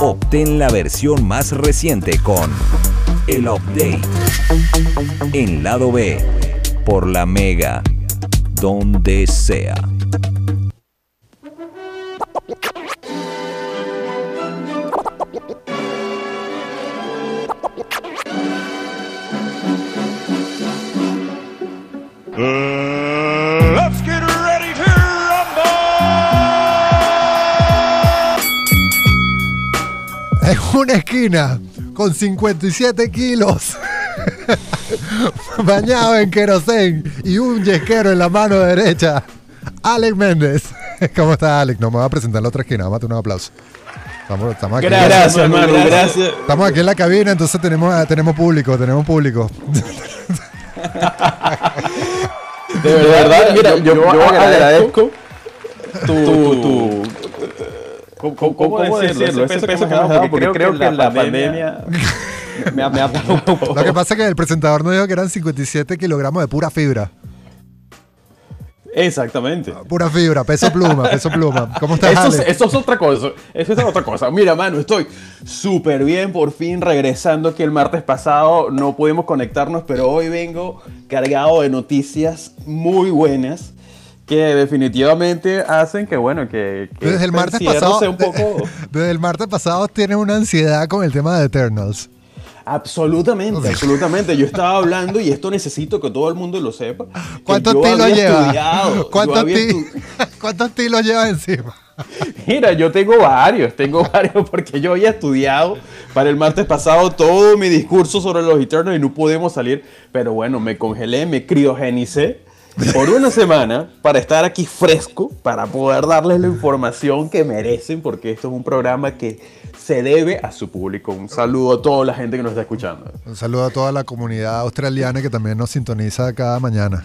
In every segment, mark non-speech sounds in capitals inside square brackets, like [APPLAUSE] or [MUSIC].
Obtén la versión más reciente con el update en lado B por la Mega, donde sea. Con 57 kilos, bañado en querosén y un yesquero en la mano derecha, Alex Méndez. ¿Cómo está Alex? No me voy a presentar en la otra esquina, vamos a tener un aplauso. Estamos, estamos aquí, Gracias, hermano, gracias. estamos aquí en la cabina, entonces tenemos, tenemos público, tenemos público. De verdad, mira, yo, yo agradezco tu, tu, ¿cómo, cómo- cómo decirlo? Ese peso que me has dado, porque creo que la pandemia [LAUGHS] me ha, me ha dado un poco. Lo que pasa es que el presentador nos dijo que eran 57 kilogramos de pura fibra. Exactamente. Pura fibra, peso pluma, peso pluma. ¿Cómo estás, Eso, eso es otra cosa. Eso es otra cosa. Mira, mano, estoy súper bien por fin regresando que el martes pasado no pudimos conectarnos, pero hoy vengo cargado de noticias muy buenas que definitivamente hacen que, bueno, que, que Desde el martes pasado, sea un poco... [LAUGHS] desde el martes pasado tienes una ansiedad con el tema de Eternals. Absolutamente, absolutamente. Yo estaba hablando y esto necesito que todo el mundo lo sepa. ¿Cuántos tilos había lleva? estudiado, yo ¿Cuántos, ti- estu- [LAUGHS] ¿Cuántos tilos llevas encima? [LAUGHS] Mira, yo tengo varios, tengo varios porque yo había estudiado para el martes pasado todo mi discurso sobre los Eternals y no pudimos salir. Pero bueno, me congelé, me criogenicé por una semana para estar aquí fresco, para poder darles la información que merecen, porque esto es un programa que se debe a su público. Un saludo a toda la gente que nos está escuchando. Un saludo a toda la comunidad australiana que también nos sintoniza cada mañana.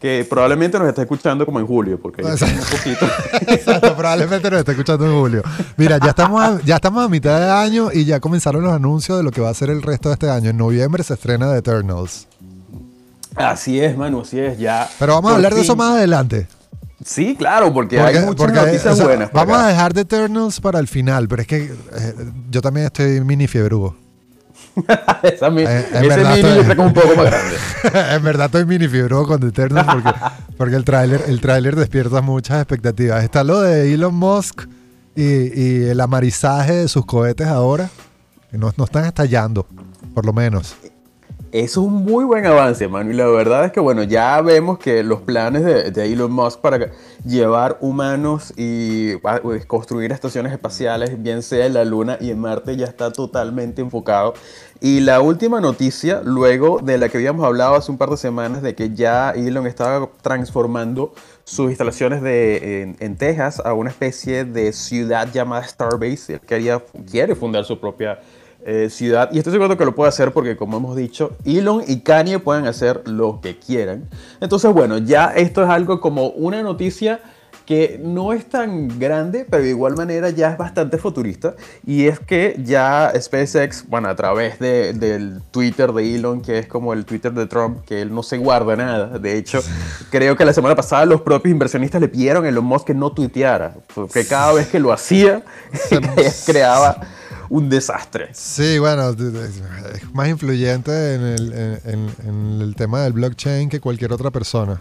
Que probablemente nos está escuchando como en julio, porque ya Exacto. un [LAUGHS] poquito. Exacto, probablemente nos esté escuchando en julio. Mira, ya estamos, a, ya estamos a mitad de año y ya comenzaron los anuncios de lo que va a ser el resto de este año. En noviembre se estrena The Eternals. Así es, mano, así es, ya. Pero vamos a hablar de eso más adelante. Sí, claro, porque, Porque- hay muchas porque, noticias o sea, buenas. Vamos acá. a dejar The Eternals para el final, pero es que eh, yo también estoy mini fiebrugo. [LAUGHS] Esa mi- Eh, en ese mini estoy- es un poco más [LAUGHS] grande. en verdad estoy mini fiebrugo con The Eternals porque, [LAUGHS] porque el tráiler el tráiler despierta muchas expectativas. Está lo de Elon Musk y, y el amarizaje de sus cohetes ahora. No, no están estallando, por lo menos. Eso es un muy buen avance, mano. Y la verdad es que, bueno, ya vemos que los planes de, Elon Musk para llevar humanos y ah, pues, construir estaciones espaciales, bien sea en la Luna y en Marte, ya está totalmente enfocado. Y la última noticia, luego de la que habíamos hablado hace un par de semanas, de que ya Elon estaba transformando sus instalaciones de, en, en Texas a una especie de ciudad llamada Starbase. Él quería, quiere fundar su propia eh, ciudad. Y estoy seguro que lo puede hacer porque, como hemos dicho, Elon y Kanye pueden hacer lo que quieran. Entonces, bueno, ya esto es algo como una noticia que no es tan grande, pero de igual manera ya es bastante futurista. Y es que ya SpaceX, bueno, a través de- del Twitter de Elon, que es como el Twitter de Trump, que él no se guarda nada. De hecho, [LAUGHS] creo que la semana pasada los propios inversionistas le pidieron a Elon Musk que no tuiteara, porque cada vez que lo hacía, [LAUGHS] [LAUGHS] creaba un desastre. Sí, bueno, es más influyente en el, en- en- en el tema del blockchain que cualquier otra persona.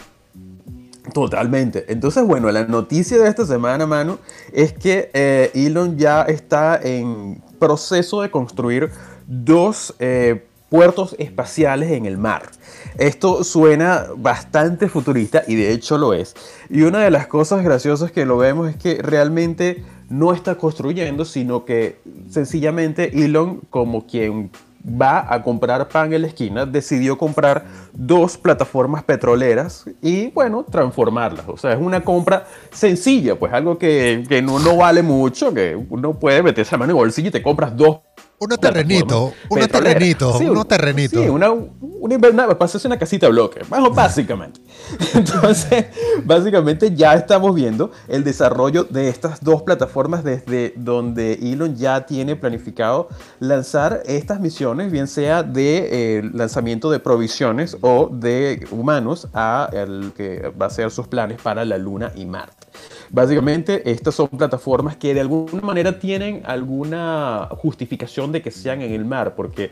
Totalmente. Entonces, bueno, la noticia de esta semana, mano, es que eh, Elon ya está en proceso de construir dos eh, puertos espaciales en el mar. Esto suena bastante futurista y de hecho lo es. Y una de las cosas graciosas que lo vemos es que realmente no está construyendo, sino que sencillamente Elon, como quien va a comprar pan en la esquina, decidió comprar dos plataformas petroleras y, bueno, transformarlas. O sea, es una compra sencilla, pues algo que, que no, no vale mucho, que uno puede meterse la mano en el bolsillo y te compras dos Plataformas unos petroleras. terrenitos, Sí, terrenitos. Sí, una, una, una, para hacerse una casita de bloque, [LAUGHS] básicamente. [LAUGHS] Entonces, básicamente ya estamos viendo el desarrollo de estas dos plataformas desde donde Elon ya tiene planificado lanzar estas misiones, bien sea de eh, lanzamiento de provisiones o de humanos a el que va a ser sus planes para la Luna y Marte. Básicamente, estas son plataformas que de alguna manera tienen alguna justificación de que sean en el mar, porque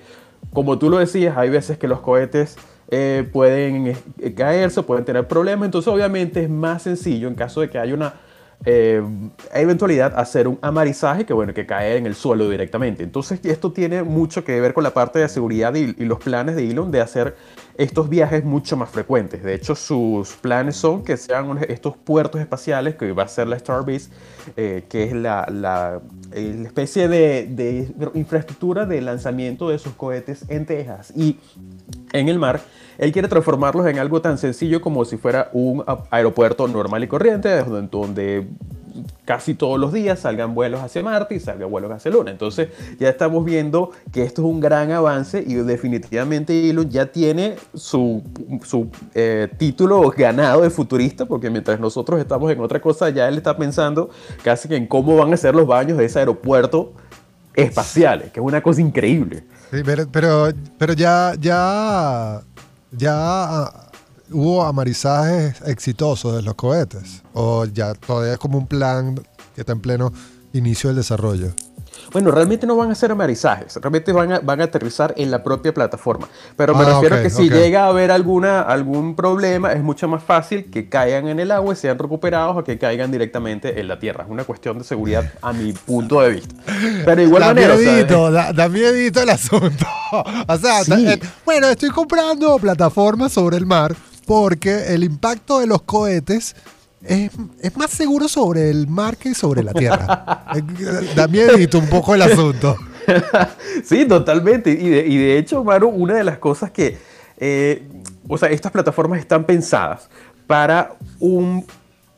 como tú lo decías, hay veces que los cohetes eh, pueden eh, caerse, pueden tener problemas, entonces obviamente es más sencillo en caso de que haya una eh, eventualidad hacer un amarizaje que bueno que caer en el suelo directamente. Entonces esto tiene mucho que ver con la parte de seguridad y, y, los planes de Elon de hacer estos viajes mucho más frecuentes. De hecho sus planes son que sean estos puertos espaciales que va a ser la Starbase eh, que es la, la, especie de, de infraestructura de lanzamiento de sus cohetes en Texas y en el mar. Él quiere transformarlos en algo tan sencillo como si fuera un aeropuerto normal y corriente, donde casi todos los días salgan vuelos hacia Marte y salgan vuelos hacia Luna. Entonces ya estamos viendo que esto es un gran avance y definitivamente Elon ya tiene su, su eh, título ganado de futurista, porque mientras nosotros estamos en otra cosa, ya él está pensando casi que en cómo van a ser los baños de ese aeropuerto espacial, que es una cosa increíble. Sí, pero, pero, pero ya, ya ¿Ya ah, hubo amarizajes exitosos de los cohetes? ¿O ya todavía es como un plan que está en pleno inicio del desarrollo? Bueno, realmente no van a ser amarizajes, realmente van a, van a aterrizar en la propia plataforma. Pero me ah, refiero a que si okay. llega a haber alguna, algún problema, es mucho más fácil que caigan en el agua y sean recuperados o que caigan directamente en la tierra. Es una cuestión de seguridad a mi punto de vista. Pero igual da manera. Miedito, da, da, miedito el asunto. [LAUGHS] o sea, sí. eh, bueno, estoy comprando plataformas sobre el mar porque el impacto de los cohetes es, es, más seguro sobre el mar que sobre la tierra. [LAUGHS] da miedito un poco el asunto. [LAUGHS] sí, totalmente. Y de, y de, hecho, Maru, una de las cosas que, eh, o sea, estas plataformas están pensadas para un,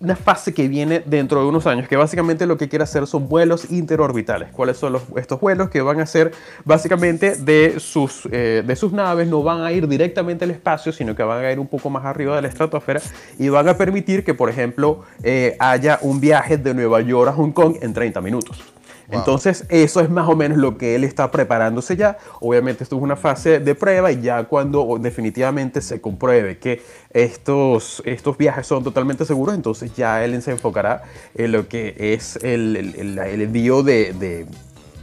una fase que viene dentro de unos años, que básicamente lo que quiere hacer son vuelos interorbitales. ¿Cuáles son los, estos vuelos? Que van a ser básicamente de sus, eh, de sus naves, no van a ir directamente al espacio, sino que van a ir un poco más arriba de la estratosfera y van a permitir que, por ejemplo, eh, haya un viaje de Nueva York a Hong Kong en 30 minutos. Wow. Entonces, eso es más o menos lo que él está preparándose ya. Obviamente, esto es una fase de prueba y ya cuando definitivamente se compruebe que estos, estos viajes son totalmente seguros, entonces ya él se enfocará en lo que es el, el, el envío de, de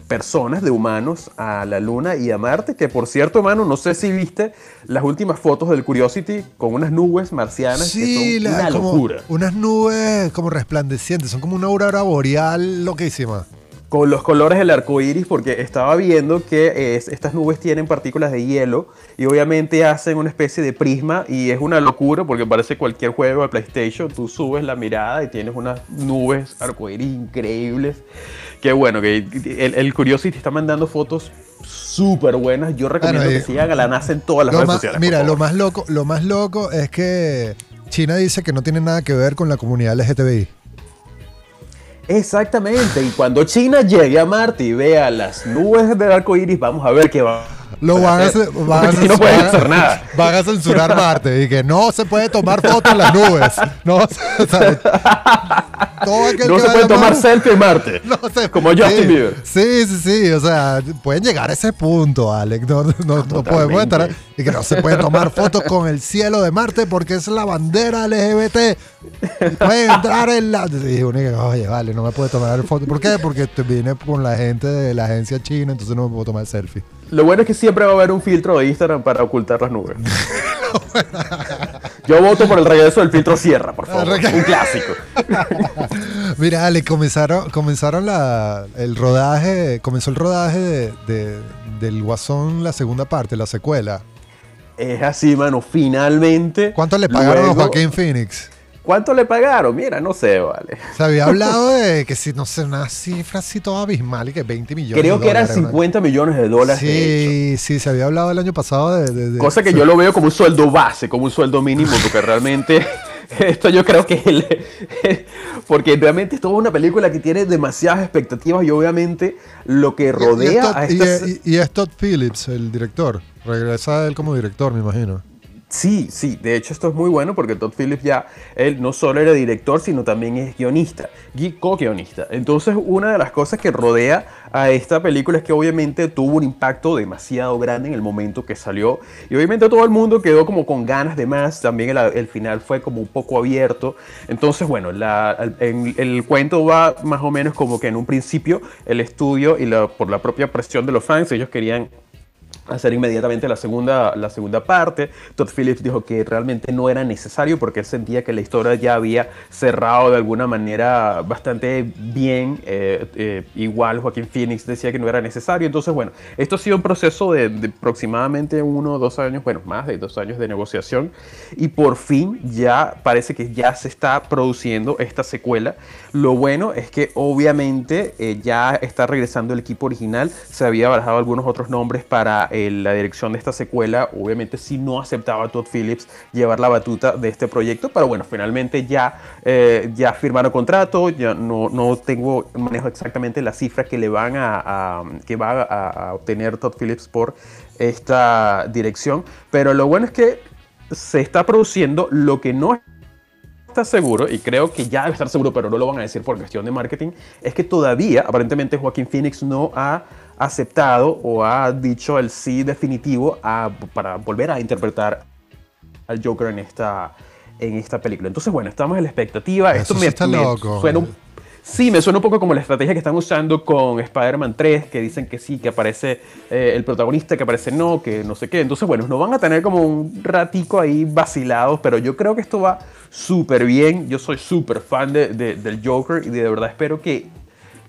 personas, de humanos, a la Luna y a Marte, que por cierto, hermano, no sé si viste las últimas fotos del Curiosity con unas nubes marcianas sí, que son la, una locura. Unas nubes como resplandecientes, son como una aurora boreal loquísima con los colores del arco iris, porque estaba viendo que es, estas nubes tienen partículas de hielo y obviamente hacen una especie de prisma y es una locura porque parece cualquier juego de PlayStation. Tú subes la mirada y tienes unas nubes arco iris increíbles. Que bueno, que el, el Curiosity está mandando fotos súper buenas. Yo recomiendo que sigan a la NASA en todas las redes más, sociales. Mira, lo más, loco, lo más loco es que China dice que no tiene nada que ver con la comunidad LGTBI. Exactamente, y cuando China llegue a Marte y vea las nubes del arco iris, vamos a ver qué va. Lo van a, hacer, van a, [LAUGHS] no pueden hacer nada. Van a censurar Marte y que no se puede tomar fotos en las nubes. No, [LAUGHS] o sea, no se puede tomar selfie en Marte. [LAUGHS] No se, como Justin sí, Bieber. Sí, sí, sí. O sea, pueden llegar a ese punto, Alex. No, no, no podemos estar. Y que no se puede tomar fotos con el cielo de Marte porque es la bandera LGBT. Pueden entrar en la. Y uno dice, oye, vale, no me puede tomar fotos. ¿Por qué? Porque vine con la gente de la agencia china, entonces no me puedo tomar selfie. Lo bueno es que siempre va a haber un filtro de Instagram para ocultar las nubes. Yo voto por el regreso del filtro Sierra, por favor. Un clásico. [LAUGHS] Mira, Ale, comenzaron, comenzaron la, el rodaje, comenzó el rodaje de, de, del Guasón, la segunda parte, la secuela. Es así, mano, finalmente. ¿Cuánto le pagaron luego, a Joaquín Phoenix? ¿Cuánto le pagaron? Mira, no sé, vale. Se había hablado [LAUGHS] de que si, no sé, una cifra así toda abismal y que 20 millones Creo de que eran dólares, 50 ¿no? millones de dólares. Sí, de sí, se había hablado el año pasado de... de, de Cosa que sí. yo lo veo como un sueldo base, como un sueldo mínimo, porque realmente... [LAUGHS] Esto yo creo que [LAUGHS] porque realmente es toda una película que tiene demasiadas expectativas y obviamente lo que rodea y, y a estas... Y, y, es Todd Phillips, el director. Regresa él como director, me imagino. Sí, sí, de hecho esto es muy bueno porque Todd Phillips ya, él no solo era director, sino también es guionista, co-guionista. Entonces una de las cosas que rodea a esta película es que obviamente tuvo un impacto demasiado grande en el momento que salió y obviamente todo el mundo quedó como con ganas de más, también el, final fue como un poco abierto. Entonces bueno, el, cuento va más o menos como que en un principio el estudio y por la propia presión de los fans, ellos querían hacer inmediatamente la segunda, la segunda parte. Todd Phillips dijo que realmente no era necesario porque él sentía que la historia ya había cerrado de alguna manera bastante bien. Eh, eh, igual Joaquín Phoenix decía que no era necesario. Entonces, bueno, esto ha sido un proceso de, aproximadamente uno o dos años, bueno, más de dos años de negociación. Y por fin ya parece que ya se está produciendo esta secuela. Lo bueno es que obviamente eh, ya está regresando el equipo original. Se había barajado algunos otros nombres para la dirección de esta secuela, obviamente si no aceptaba Todd Phillips llevar la batuta de este proyecto, pero bueno, finalmente ya, eh, ya firmaron contrato, ya no, no tengo, manejo exactamente la cifra que le van a, que va a, obtener Todd Phillips por esta dirección, pero lo bueno es que se está produciendo lo que no está seguro, y creo que ya debe estar seguro, pero no lo van a decir por cuestión de marketing, es que todavía, aparentemente, Joaquín Phoenix no ha aceptado o ha dicho el sí definitivo para volver a interpretar al Joker en esta, en esta película. Entonces, bueno, estamos en la expectativa. Esto me, está loco. suena un, sí, me suena un poco como la estrategia que están usando con Spider-Man 3, que dicen que sí, que aparece eh, el protagonista, que aparece no, que no sé qué. Entonces, bueno, nos van a tener como un ratico ahí vacilados, pero yo creo que esto va súper bien. Yo soy súper fan de, del Joker y de verdad espero que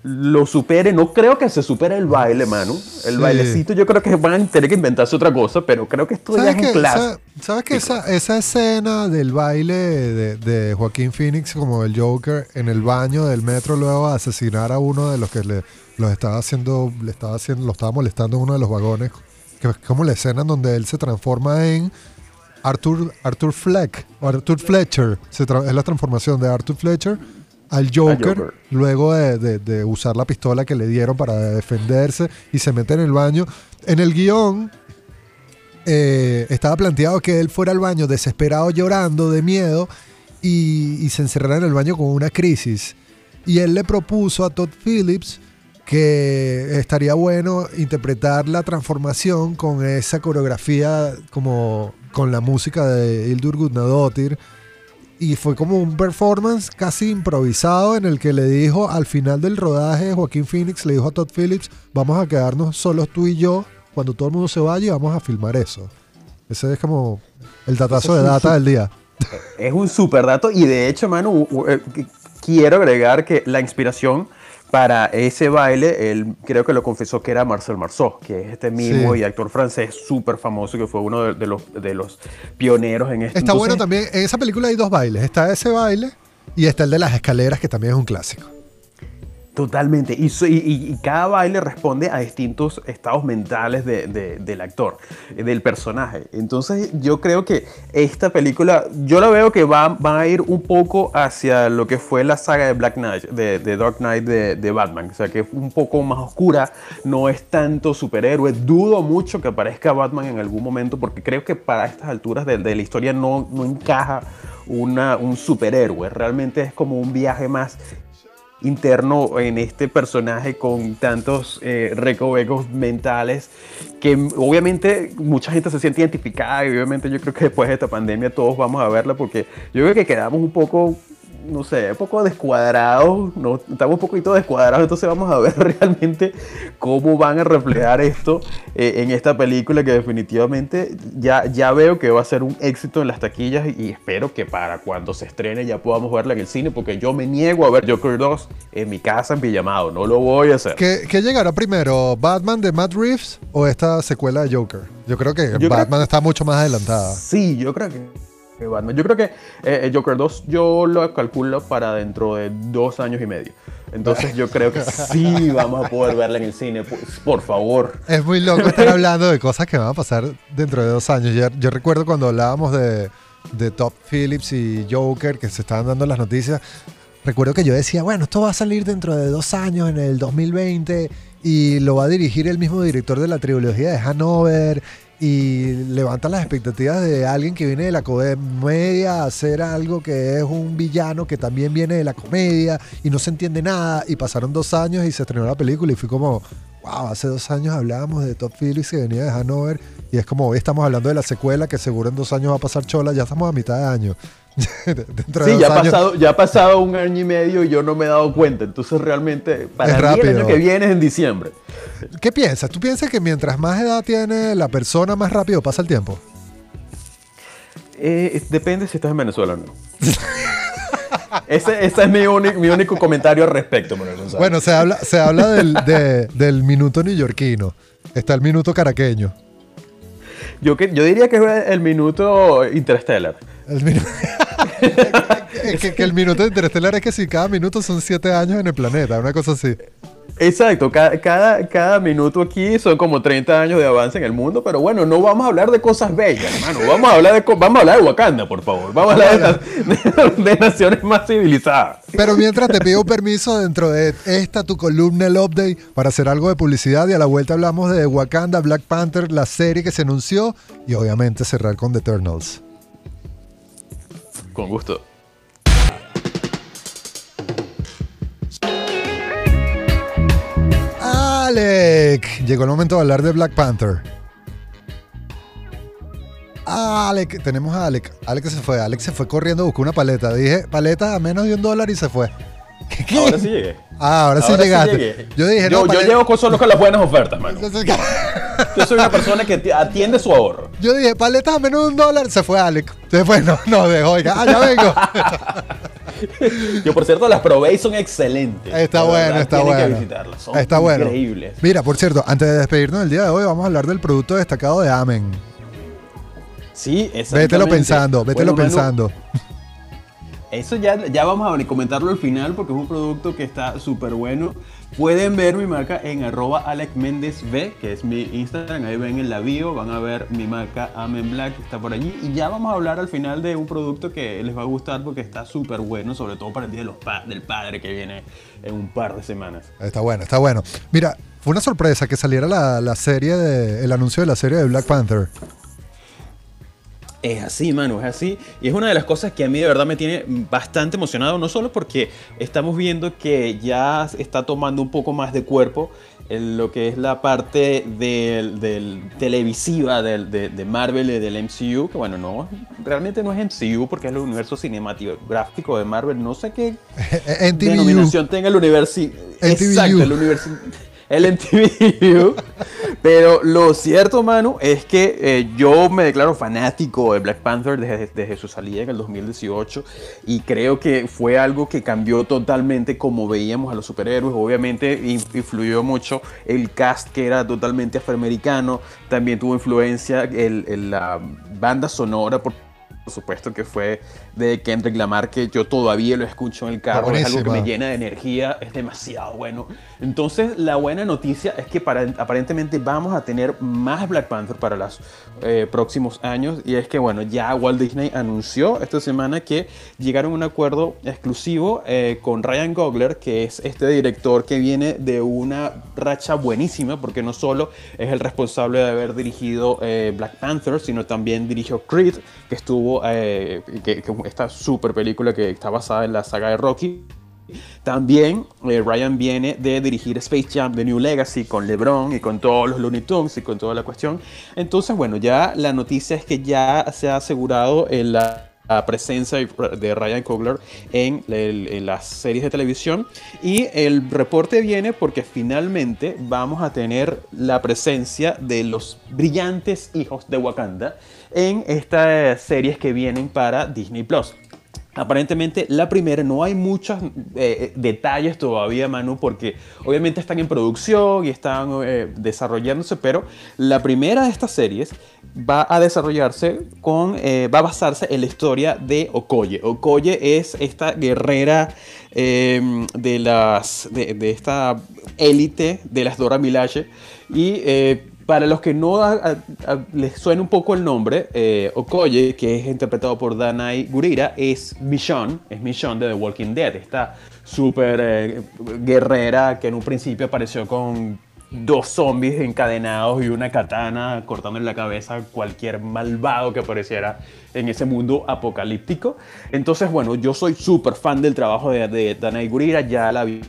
lo supere. No creo que se supere el baile, Manu. El bailecito yo creo que van a tener que inventarse otra cosa, pero creo que esto ya es un clásico. ¿Sabes que esa, esa, escena del baile de, de, Joaquín Phoenix como el Joker en el baño del metro luego a asesinar a uno de los que le, los estaba haciendo, le estaba haciendo, lo estaba molestando en uno de los vagones, que es como la escena en donde él se transforma en Arthur, Arthur Fleck, Arthur Fletcher, es la transformación de Arthur Fletcher al Joker, luego de, usar la pistola que le dieron para defenderse y se mete en el baño. En el guion eh, estaba planteado que él fuera al baño desesperado, llorando de miedo y, se encerrara en el baño con una crisis. Y él le propuso a Todd Phillips que estaría bueno interpretar la transformación con esa coreografía como con la música de Hildur Gudnadottir y fue como un performance casi improvisado en el que le dijo al final del rodaje Joaquín Phoenix le dijo a Todd Phillips vamos a quedarnos solos tú y yo. Cuando todo el mundo se vaya y vamos a filmar eso. Ese es como el datazo de data del día. Es un super dato y de hecho Manu eh, quiero agregar que la inspiración para ese baile, él creo que lo confesó que era Marcel Marceau, que es este mismo y actor francés súper famoso, que fue uno de, los, de los pioneros en esto. Está bueno también, en esa película hay dos bailes, está ese baile y está el de las escaleras, que también es un clásico. Totalmente. Y, y, cada baile responde a distintos estados mentales del actor, del personaje. Entonces yo creo que esta película, yo la veo que va, va a ir un poco hacia lo que fue la saga de Black Knight, de, Dark Knight de, Batman. O sea, que es un poco más oscura, no es tanto superhéroe. Dudo mucho que aparezca Batman en algún momento porque creo que para estas alturas de, la historia no, encaja un superhéroe. Realmente es como un viaje más interno en este personaje con tantos eh, recovecos mentales que obviamente mucha gente se siente identificada y obviamente yo creo que después de esta pandemia todos vamos a verla porque yo creo que quedamos un poco no sé, un poco descuadrados, no, estamos un poquito descuadrados, entonces vamos a ver [LAUGHS] realmente cómo van a reflejar esto eh, en esta película que definitivamente ya, ya veo que va a ser un éxito en las taquillas y espero que para cuando se estrene ya podamos verla en el cine porque yo me niego a ver Joker 2 en mi casa en pijamado, no lo voy a hacer. ¿Qué, llegará primero, Batman de Matt Reeves o esta secuela de Joker? Yo creo que Batman está mucho más adelantada. Sí, yo creo que yo creo que eh, eh, Joker 2 yo lo calculo para dentro de dos años y medio. Entonces yo creo que [LAUGHS] sí vamos a poder verla en el cine, por, favor. Es muy loco estar hablando de cosas que van a pasar dentro de dos años. Yo, recuerdo cuando hablábamos de, de Top Phillips y Joker, que se estaban dando las noticias. Recuerdo que yo decía, bueno, esto va a salir dentro de dos años, en el 2020, y lo va a dirigir el mismo director de la trilogía de Hanover, y levanta las expectativas de alguien que viene de la comedia a hacer algo que es un villano que también viene de la comedia y no se entiende nada. Y pasaron dos años y se estrenó la película y fui como, wow, hace dos años hablábamos de Top Phillips que venía de Hanover y es como hoy estamos hablando de la secuela que seguro en dos años va a pasar chola, ya estamos a mitad de año. [LAUGHS] Dentro de sí, ya ha, pasado, ya ha pasado un año y medio y yo no me he dado cuenta. Entonces realmente para es mí el año que viene es en diciembre. ¿Qué piensas? ¿Tú piensas que mientras más edad tiene la persona, más rápido pasa el tiempo? Eh, depende si estás en Venezuela o no. [LAUGHS] ese, es mi, mi, único comentario al respecto, Bueno, se habla, se habla del, del minuto neoyorquino. Está el minuto caraqueño. Yo, que, yo diría que es el minuto interstellar. El minuto... [LAUGHS] que, que, el minuto interestelar es que si cada minuto son siete años en el planeta, una cosa así. Exacto, cada, cada, minuto aquí son como 30 años de avance en el mundo, pero bueno, no vamos a hablar de cosas bellas, hermano. Vamos a hablar de, vamos a hablar de Wakanda, por favor. Vamos a hablar de, de, naciones más civilizadas. Pero mientras te pido permiso dentro de esta tu columna, el update, para hacer algo de publicidad y a la vuelta hablamos de Wakanda, Black Panther, la serie que se anunció y obviamente cerrar con The Eternals. Con gusto. Alec, llegó el momento de hablar de Black Panther. Alec, tenemos a Alec. Alec se fue. Alec se fue corriendo, buscó una paleta. Dije, paleta a menos de un dólar y se fue. [LAUGHS] Ahora sí llegué. Ah, ahora, sí llegaste. yo dije, no, yo, llego solo con las buenas ofertas, mano. [LAUGHS] yo soy una persona que atiende su ahorro. Yo dije, paletas a menos de un dólar. Se fue Alec. Se fue, no, no, dejó. Oiga, ah, ya vengo. [LAUGHS] [LAUGHS] Yo, por cierto, las probé y son excelentes. Está bueno, está bueno. Son está increíbles. bueno. Mira, por cierto, antes de despedirnos del día de hoy, vamos a hablar del producto destacado de Amen. Sí. Vételo pensando, vételo pensando. Eso ya, ya vamos a comentarlo al final porque es un producto que está súper bueno. Pueden ver mi marca en arroba V, que es mi Instagram. Ahí ven en la van a ver mi marca Amen Black, que está por allí. Y ya vamos a hablar al final de un producto que les va a gustar porque está súper bueno, sobre todo para el Día de los del Padre que viene en un par de semanas. Está bueno, está bueno. Mira, fue una sorpresa que saliera la, la serie, de, el anuncio de la serie de Black Panther. Es así, mano, es así. Y es una de las cosas que a mí de verdad me tiene bastante emocionado, no solo porque estamos viendo que ya está tomando un poco más de cuerpo en lo que es la parte del, televisiva del, de, Marvel y del MCU, que bueno, no, realmente no es MCU porque es el universo cinematográfico de Marvel, no sé qué [LAUGHS] denominación tenga el universo. Exacto, el universo el MTV [LAUGHS] Pero lo cierto, Manu, es que eh, yo me declaro fanático de Black Panther desde, su salida en el 2018 y creo que fue algo que cambió totalmente como veíamos a los superhéroes. Obviamente influyó mucho el cast que era totalmente afroamericano, también tuvo influencia en la banda sonora por por supuesto que fue de Kendrick Lamar, que yo todavía lo escucho en el carro, es algo que me llena de energía, es demasiado bueno. Entonces, la buena noticia es que aparentemente vamos a tener más Black Panther para los eh, próximos años, y es que, bueno, ya Walt Disney anunció esta semana que llegaron a un acuerdo exclusivo eh, con Ryan Gogler, que es este director que viene de una racha buenísima, porque no solo es el responsable de haber dirigido eh, Black Panther, sino también dirigió Creed, que estuvo que, esta super película que está basada en la saga de Rocky. También eh, Ryan viene de dirigir Space Jam The New Legacy con LeBron y con todos los Looney Tunes y con toda la cuestión. Entonces, bueno, ya la noticia es que ya se ha asegurado en la presencia de Ryan Coogler en, las series de televisión y el reporte viene porque finalmente vamos a tener la presencia de los brillantes hijos de Wakanda en estas series que vienen para Disney Plus. Aparentemente la primera no hay muchos eh, eh, detalles todavía, Manu, porque obviamente están en producción y están eh, desarrollándose, pero la primera de estas series va a desarrollarse con, va a basarse en la historia de Okoye. Okoye es esta guerrera de, las, de, esta élite de las Dora Milaje y para los que no les suena un poco el nombre, eh, Okoye, que es interpretado por Danai Gurira, es Michonne, es Michonne de The Walking Dead, esta súper eh, guerrera que en un principio apareció con dos zombies encadenados y una katana cortándole la cabeza a cualquier malvado que apareciera en ese mundo apocalíptico. Entonces, bueno, yo soy súper fan del trabajo de, de Danai Gurira, ya la vi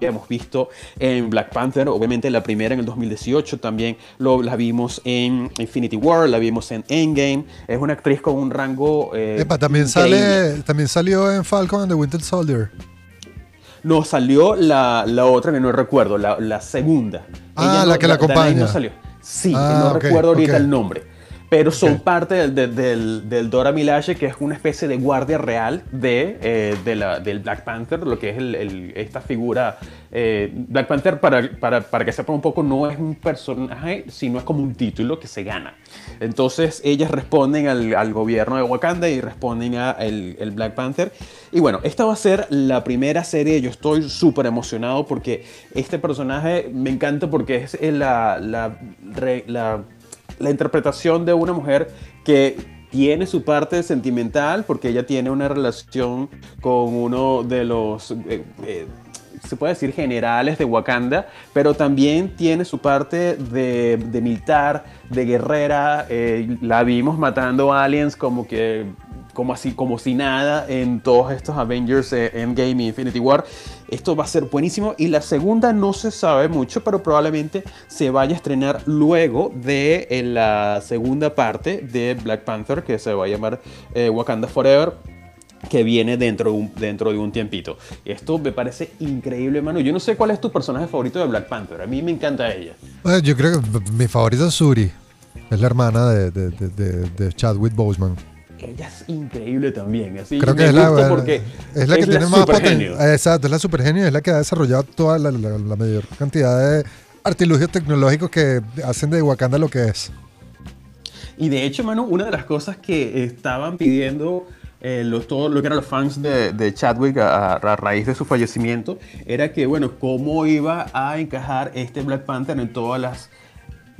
hemos visto en Black Panther, obviamente la primera en el 2018, también lo, la vimos en Infinity War, la vimos en Endgame, es una actriz con un rango... Eh, Epa, también, sale, también salió en Falcon and the Winter Soldier. No, salió la, la otra que no recuerdo, la, la segunda. Ah, Ella la no- que la acompaña. no salió. Sí, Ah, no recuerdo ahorita el nombre. Pero son parte del, del, del- del Dora Milaje, que es una especie de guardia real de, eh, de la- del Black Panther, lo que es el- el- esta figura. eh, Black Panther, para, para, para que sepan un poco, no es un personaje, sino es como un título que se gana. Entonces, ellas responden al, al gobierno de Wakanda y responden a el, el Black Panther. Y bueno, esta va a ser la primera serie. Yo estoy súper emocionado porque este personaje me encanta porque es la, la, re- la, la interpretación de una mujer que tiene su parte sentimental porque ella tiene una relación con uno de los... eh, eh, se puede decir generales de Wakanda, pero también tiene su parte de, militar, de guerrera. eh, la vimos matando aliens como que como así como si nada en todos estos Avengers eh, Endgame y Infinity War. Esto va a ser buenísimo y la segunda no se sabe mucho, pero probablemente se vaya a estrenar luego de eh, la segunda parte de Black Panther que se va a llamar eh, Wakanda Forever que viene dentro de, un, dentro de un tiempito. Esto me parece increíble, mano. Yo no sé cuál es tu personaje favorito de Black Panther. A mí me encanta ella. Yo creo que mi favorito es Suri. Es la hermana de Chadwick Boseman. Ella es increíble también. Así Creo que es la, porque es la que tiene más supergenio. potencial. Exacto, es la supergenio, es la que ha desarrollado toda la, la- la mayor cantidad de artilugios tecnológicos que hacen de Wakanda lo que es. Y de hecho, mano, una de las cosas que estaban pidiendo eh, los, todo lo que eran los fans de, de Chadwick a, a raíz de su fallecimiento era que, bueno, cómo iba a encajar este Black Panther en todas las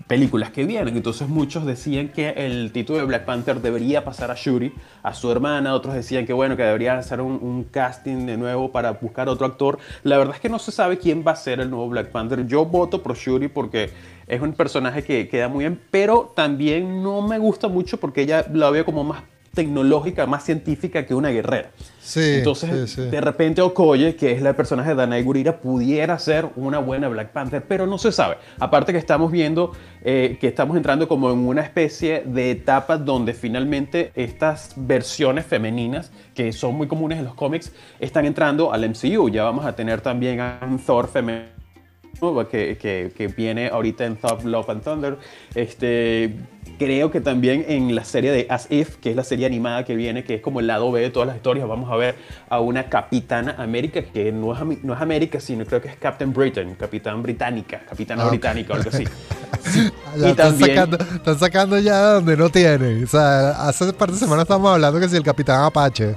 películas que vienen. Entonces muchos decían que el título de Black Panther debería pasar a Shuri, a su hermana. Otros decían que bueno, que debería hacer un, casting de nuevo para buscar otro actor. La verdad es que no se sabe quién va a ser el nuevo Black Panther. Yo voto por Shuri porque es un personaje que queda muy bien, pero también no me gusta mucho porque ella la veo como más tecnológica, más científica que una guerrera. Sí, Entonces, sí, sí. de repente Okoye, que es la personaje de Danai Gurira, pudiera ser una buena Black Panther, pero no se sabe. Aparte que estamos viendo eh, que estamos entrando como en una especie de etapa donde finalmente estas versiones femeninas, que son muy comunes en los cómics, están entrando al MCU. Ya vamos a tener también a un Thor femenino que, que, que viene ahorita en Thor Love and Thunder. Este, creo que también en la serie de As If, que es la serie animada que viene, que es como el lado B de todas las historias, vamos a ver a una Capitana América, que no es, no es América, sino creo que es Captain Britain, Capitán Británica, Capitana Ah, ok. Británica o algo así. [LAUGHS] Ya y están, también... sacando, están sacando ya donde no tienen. O sea, hace un par de semanas estábamos hablando que si el Capitán Apache.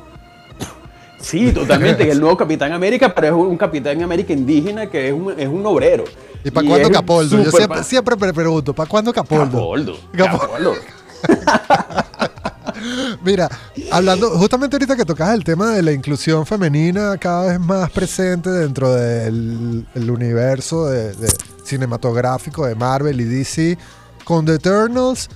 Sí, totalmente, que el nuevo Capitán América, pero es un Capitán América indígena que es un, es un obrero. ¿Y para cuándo Capoldo? Yo siempre, siempre me pregunto, ¿para cuándo Capoldo? Capoldo. Capoldo. Capoldo. [LAUGHS] Mira, hablando justamente ahorita que tocas el tema de la inclusión femenina cada vez más presente dentro del el universo de, de cinematográfico de Marvel y DC, con The Eternals,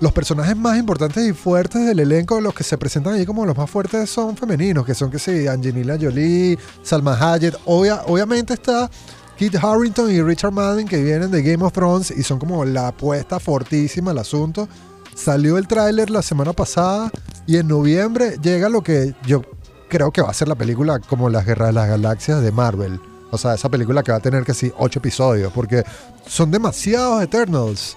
los personajes más importantes y fuertes del elenco, los que se presentan allí como los más fuertes son femeninos, que son que sí, Angelina Jolie, Salma Hayek, Obvia- obviamente está Kit Harrington y Richard Madden que vienen de Game of Thrones y son como la apuesta fortísima al asunto. Salió el tráiler la semana pasada y en noviembre llega lo que yo creo que va a ser la película como Las Guerras de las Galaxias de Marvel. O sea, esa película que va a tener sí, ocho episodios, porque son demasiados Eternals.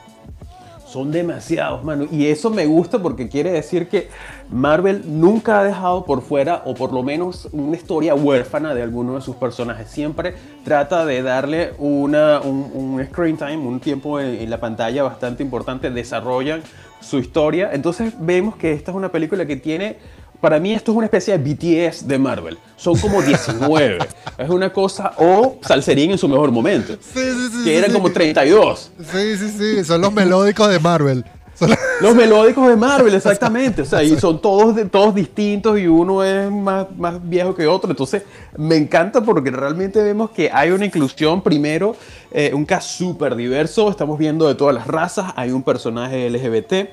Son demasiados, mano. Y eso me gusta porque quiere decir que Marvel nunca ha dejado por fuera, o por lo menos una historia huérfana de alguno de sus personajes. Siempre trata de darle una, un, screen time, un tiempo en la pantalla bastante importante. Desarrollan su historia. Entonces vemos que esta es una película que tiene para mí esto es una especie de BTS de Marvel. Son como [LAUGHS] 19. es una cosa, o Salserín en su mejor momento. Sí, sí, sí. Que eran como 32. Sí, sí, sí, son los melódicos de Marvel. Los- [LAUGHS] melódicos de Marvel, exactamente. O sea, y son todos, todos distintos y uno es más, más viejo que otro. Entonces, me encanta porque realmente vemos que hay una inclusión. Primero, eh, un cast súper diverso. Estamos viendo de todas las razas. Hay un personaje LGBT.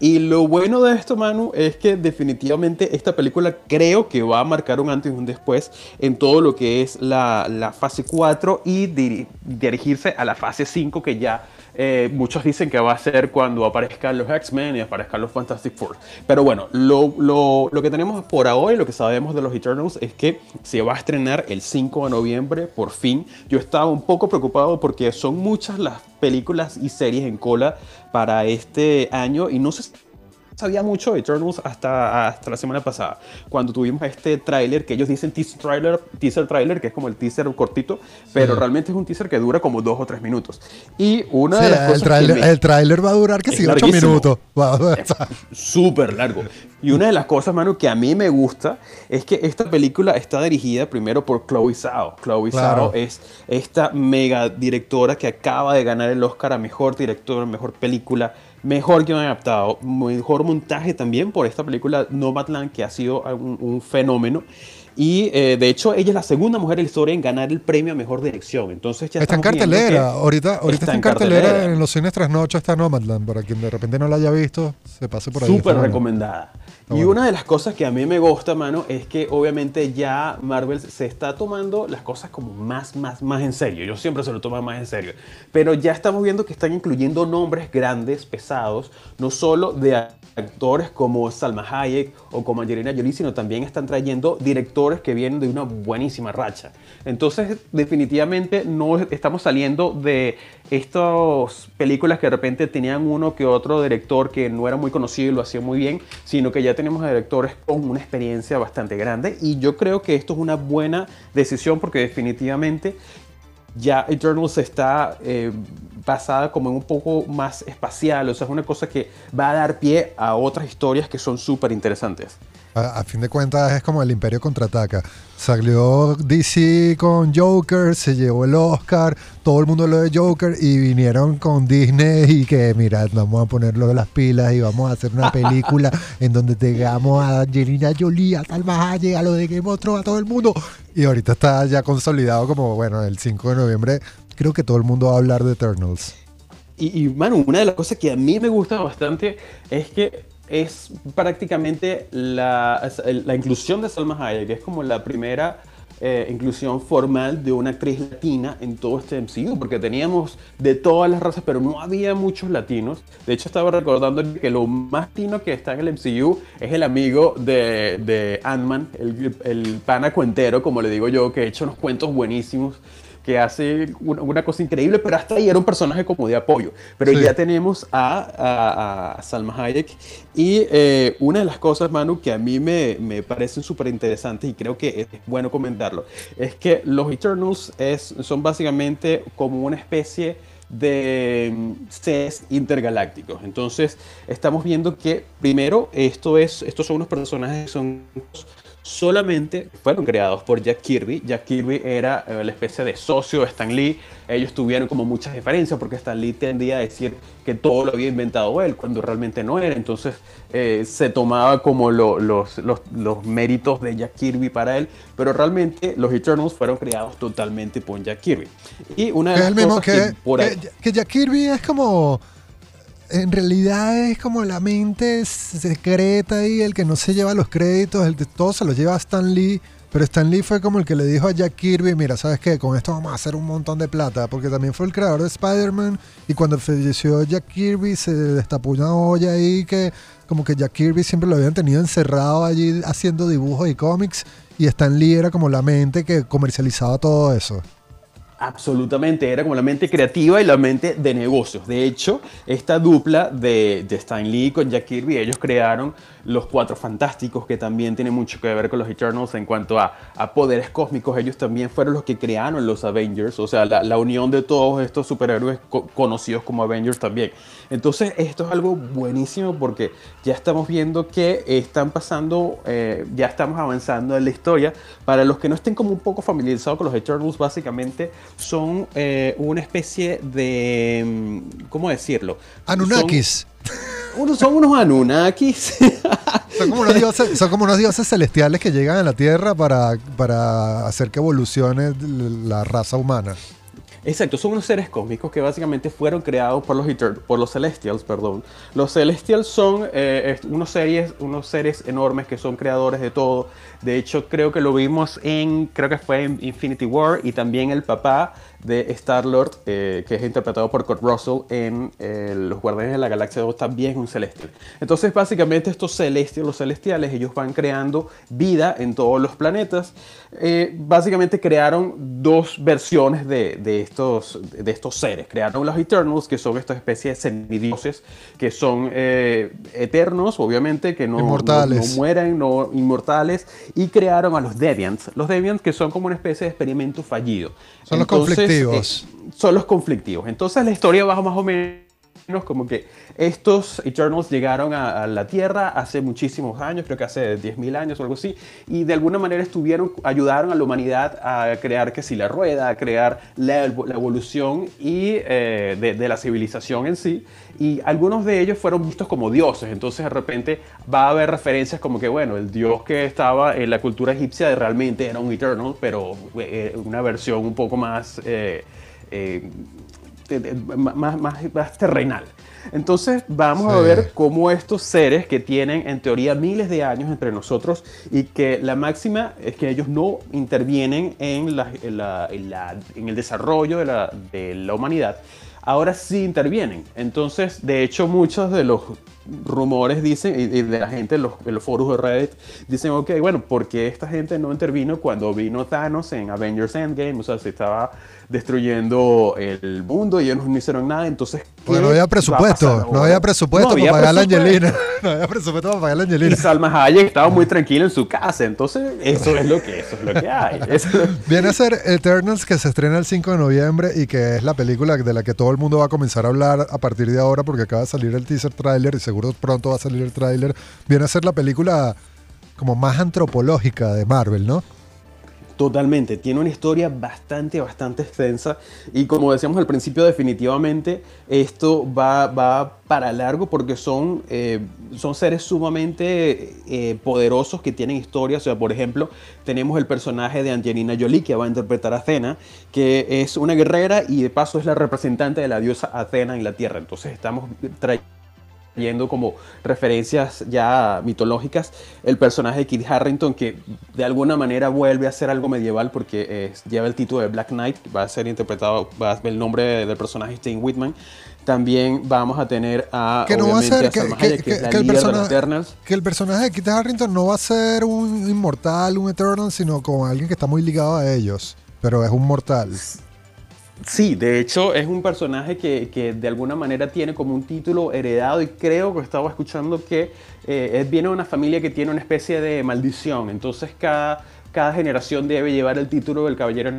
Y lo bueno de esto, Manu, es que definitivamente esta película creo que va a marcar un antes y un después en todo lo que es la, la fase 4 y diri- dirigirse a la fase 5 que ya eh, muchos dicen que va a ser cuando aparezcan los X-Men y aparezcan los Fantastic Four. Pero bueno, lo, lo- lo que tenemos por ahora y lo que sabemos de los Eternals es que se va a estrenar el 5 de noviembre, por fin. Yo estaba un poco preocupado porque son muchas las películas y series en cola para este año y no sé sabía mucho de Eternals hasta, hasta la semana pasada, cuando tuvimos este tráiler que ellos dicen teaser trailer, teaser trailer, que es como el teaser cortito, pero realmente es un teaser que dura como dos o tres minutos. Y una Sí, de las cosas el, que tráiler, me- el tráiler va a durar que sí, ocho minutos. [LAUGHS] Súper largo. Y una de las cosas, mano, que a mí me gusta es que esta película está dirigida primero por Chloe Zhao. Chloe Claro. Zhao es esta mega directora que acaba de ganar el Oscar a mejor director, mejor película, mejor guion adaptado, mejor montaje también por esta película Nomadland que ha sido un fenómeno. Y eh, de hecho, ella es la segunda mujer en la historia en ganar el premio a mejor dirección. Entonces ya Está en cartelera. Ahorita, ahorita está, en cartelera, cartelera. en los cines trasnocho está Nomadland. Para quien de repente no la haya visto, se pase por ahí. Súper recomendada. y bueno. una de las cosas que a mí me gusta, mano, es que obviamente ya Marvel se está tomando las cosas como más, más, más en serio. Yo siempre se lo tomo más en serio. Pero ya estamos viendo que están incluyendo nombres grandes, pesados, no solo de actores como Salma Hayek o como Angelina Jolie, sino también están trayendo directores que vienen de una buenísima racha. Entonces, definitivamente no estamos saliendo de estas películas que de repente tenían uno que otro director que no era muy conocido y lo hacía muy bien, sino que ya tenemos directores con una experiencia bastante grande. Y yo creo que esto es una buena decisión porque definitivamente ya Eternals está eh, basada como en un poco más espacial, o sea, es una cosa que va a dar pie a otras historias que son súper interesantes. A, a fin de cuentas es como el Imperio contraataca. Salió DC con Joker, se llevó el Oscar, todo el mundo lo de Joker y vinieron con Disney y que mira, vamos a ponerlo de las pilas y vamos a hacer una película [LAUGHS] en donde tengamos a Angelina Jolie, a Salma Hayek, a lo de Game of Thrones, a todo el mundo. Y ahorita está ya consolidado como, bueno, el 5 de noviembre creo que todo el mundo va a hablar de Eternals. Y, y, Manu, una de las cosas que a mí me gusta bastante es que es prácticamente la, la inclusión de Salma Hayek, que es como la primera eh, inclusión formal de una actriz latina en todo este MCU, porque teníamos de todas las razas, pero no había muchos latinos. De hecho, estaba recordando que lo más latino que está en el MCU es el amigo de, de Ant-Man, el, el pana cuentero, como le digo yo, que ha hecho unos cuentos buenísimos que hace una, una, cosa increíble, pero hasta ahí era un personaje como de apoyo. Pero sí. ya tenemos a, a, a, Salma Hayek. Y eh, una de las cosas, Manu, que a mí me, me parecen súper interesantes y creo que es bueno comentarlo, es que los Eternals es, son básicamente como una especie de seres intergalácticos. Entonces, estamos viendo que primero esto es, estos son unos personajes que son solamente fueron creados por Jack Kirby. Jack Kirby era eh, la especie de socio de Stan Lee. Ellos tuvieron como muchas diferencias porque Stan Lee tendía a decir que todo lo había inventado él cuando realmente no era. Entonces eh, se tomaba como lo, los, los, los, méritos de Jack Kirby para él, pero realmente los Eternals fueron creados totalmente por Jack Kirby. Y una de las es el mismo cosas que, que, por ahí, que Jack Kirby es como en realidad es como la mente secreta y el que no se lleva los créditos, el de todo se lo lleva a Stan Lee, pero Stan Lee fue como el que le dijo a Jack Kirby, mira, ¿sabes qué? Con esto vamos a hacer un montón de plata, porque también fue el creador de Spider-Man y cuando falleció Jack Kirby se destapó una olla ahí que como que Jack Kirby siempre lo habían tenido encerrado allí haciendo dibujos y cómics y Stan Lee era como la mente que comercializaba todo eso. Absolutamente, era como la mente creativa y la mente de negocios. De hecho, esta dupla de, de Stan Lee con Jack Kirby, ellos crearon los Cuatro Fantásticos, que también tiene mucho que ver con los Eternals en cuanto a, a poderes cósmicos. Ellos también fueron los que crearon los Avengers, o sea, la, la unión de todos estos superhéroes co conocidos como Avengers también. Entonces, esto es algo buenísimo porque ya estamos viendo que están pasando, eh, ya estamos avanzando en la historia. Para los que no estén como un poco familiarizados con los Eternals, básicamente son eh, una especie de, ¿cómo decirlo? Anunnakis. Son, unos, son unos Anunnakis. [LAUGHS] Son como, unos dioses, son como unos dioses celestiales que llegan a la Tierra para, para hacer que evolucione la raza humana. Exacto, son unos seres cósmicos que básicamente fueron creados por los, por los Celestials. Perdón. Los Celestials son eh, unos, series, unos seres enormes que son creadores de todo. De hecho, creo que lo vimos en, creo que fue en Infinity War y también el papá de Star-Lord, eh, que es interpretado por Kurt Russell en eh, Los Guardianes de la Galaxia 2, también es un celestial. Entonces, básicamente, estos celestiales, los celestiales, ellos van creando vida en todos los planetas. Eh, básicamente crearon dos versiones de, de, estos, de estos seres. Crearon los Eternals, que son estas especies de semidioses, que son eternos, obviamente, que no, no, mueren, no inmortales, y crearon a los Deviants. Los Deviants, que son como una especie de experimento fallido. Son los son los conflictivos. Entonces la historia va más o menos como que estos Eternals llegaron a, la Tierra hace muchísimos años, creo que hace 10.000 años o algo así, y de alguna manera estuvieron, ayudaron a la humanidad a crear que si la rueda, a crear la, evolución y, eh, de, la civilización en sí, y algunos de ellos fueron vistos como dioses, entonces de repente va a haber referencias como que, bueno, el dios que estaba en la cultura egipcia realmente era un Eternal, pero eh, una versión un poco más... Eh, más, más, terrenal. Entonces vamos a ver cómo estos seres que tienen en teoría miles de años entre nosotros y que la máxima es que ellos no intervienen en, la, en, el desarrollo de la, de la humanidad, ahora sí intervienen. Entonces, de hecho, muchos de los rumores dicen, y, de la gente en los, en los, foros de Reddit, dicen, ok, bueno, ¿por qué esta gente no intervino cuando vino Thanos en Avengers Endgame? O sea, se estaba destruyendo el mundo y ellos no hicieron nada, entonces... Pues no había presupuesto, [LAUGHS] no había presupuesto para pagar a la Angelina. no había presupuesto para pagar a la Angelina. Y Salma Hayek estaba muy tranquila en su casa, entonces eso es lo que, eso es lo que hay. [LAUGHS] Viene a ser Eternals que se estrena el 5 de noviembre y que es la película de la que todo el mundo va a comenzar a hablar a partir de ahora porque acaba de salir el teaser trailer y seguro pronto va a salir el trailer. Viene a ser la película como más antropológica de Marvel, ¿no? Totalmente, tiene una historia bastante, bastante extensa y como decíamos al principio, definitivamente esto va, va para largo porque son, eh, son seres sumamente eh, poderosos que tienen historias. O sea, por ejemplo, tenemos el personaje de Angelina Jolie que va a interpretar a Athena, que es una guerrera y de paso es la representante de la diosa Athena en la Tierra. Entonces estamos trayendo yendo como referencias ya mitológicas, el personaje de Kit Harrington que de alguna manera vuelve a ser algo medieval porque lleva el título de Black Knight, va a ser interpretado, va a el nombre del personaje Stain Whitman. También vamos a tener a que no va a ser que, el personaje, que el personaje de Kit Harrington no va a ser un inmortal, un Eternal, sino como alguien que está muy ligado a ellos, pero es un mortal. Sí, de hecho es un personaje que, de alguna manera tiene como un título heredado y creo que estaba escuchando que eh, viene de una familia que tiene una especie de maldición, entonces cada, cada generación debe llevar el título del caballero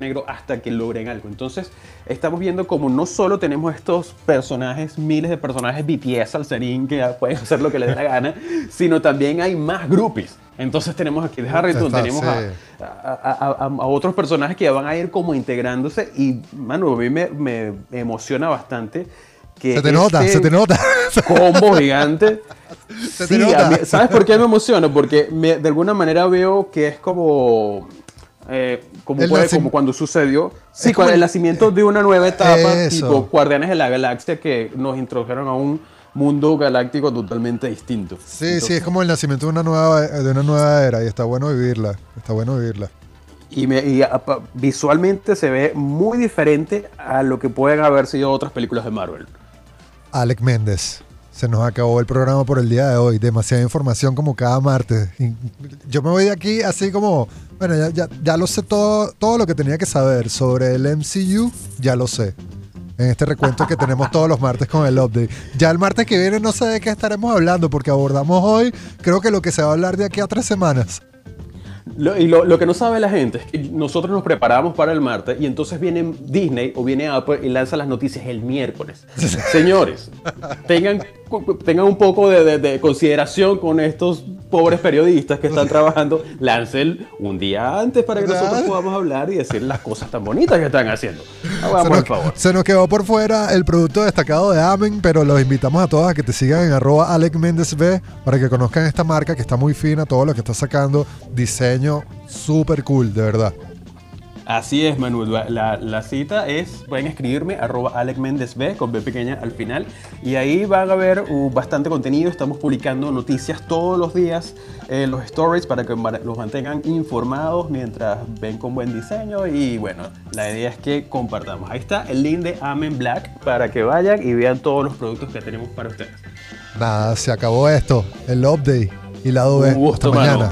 negro hasta que logren algo. Entonces, estamos viendo como no solo tenemos estos personajes, miles de personajes BTS, salserín, que pueden hacer lo que les dé la gana, [LAUGHS] sino también hay más groupies. Entonces tenemos aquí de Harrington, tenemos a, otros personajes que van a ir como integrándose y, mano, a mí me, emociona bastante que se te nota, este se te nota. [LAUGHS] Combo gigante. Se te nota. ¿Sabes por qué me emociona? Porque de alguna manera veo que es como eh, como, como cuando sucedió. Sí, con el, nacimiento de una nueva etapa, tipo Guardianes de la Galaxia, que nos introdujeron a un mundo galáctico totalmente distinto. Sí, sí, es como el nacimiento de una nueva, de una nueva era y está bueno vivirla. Está bueno vivirla. Y, me, visualmente se ve muy diferente a lo que pueden haber sido otras películas de Marvel. Alec Méndez. Se nos acabó el programa por el día de hoy. Demasiada información como cada martes. Yo me voy de aquí así como, bueno, ya, ya, lo sé todo, todo lo que tenía que saber sobre el MCU, ya lo sé. En este recuento que tenemos todos los martes con el update. Ya el martes que viene no sé de qué estaremos hablando porque abordamos hoy, creo que lo que se va a hablar de aquí a tres semanas. Lo, y lo, que no sabe la gente es que nosotros nos preparamos para el martes y entonces viene Disney o viene Apple y lanza las noticias el miércoles. [LAUGHS] Señores, tengan, tengan un poco de, consideración con estos pobres periodistas que están [LAUGHS] trabajando lancen un día antes para que nosotros podamos hablar y decir las cosas tan bonitas que están haciendo. Se Hagamos nos, favor. se nos quedó por fuera el producto destacado de Amen, pero los invitamos a todos a que te sigan en arroba Alec Méndez B para que conozcan esta marca que está muy fina, todo lo que está sacando, diseño súper cool, de verdad. Así es, Manuel. La, la- la cita es, pueden escribirme, arroba Alec Méndez B, con B pequeña al final. Y ahí van a ver uh, bastante contenido. Estamos publicando noticias todos los días en los stories para que los mantengan informados mientras ven con buen diseño. Y bueno, la idea es que compartamos. Ahí está el link de Amen Black para que vayan y vean todos los productos que tenemos para ustedes. Nada, se acabó esto, el update y lado B. Un gusto, Hasta mañana.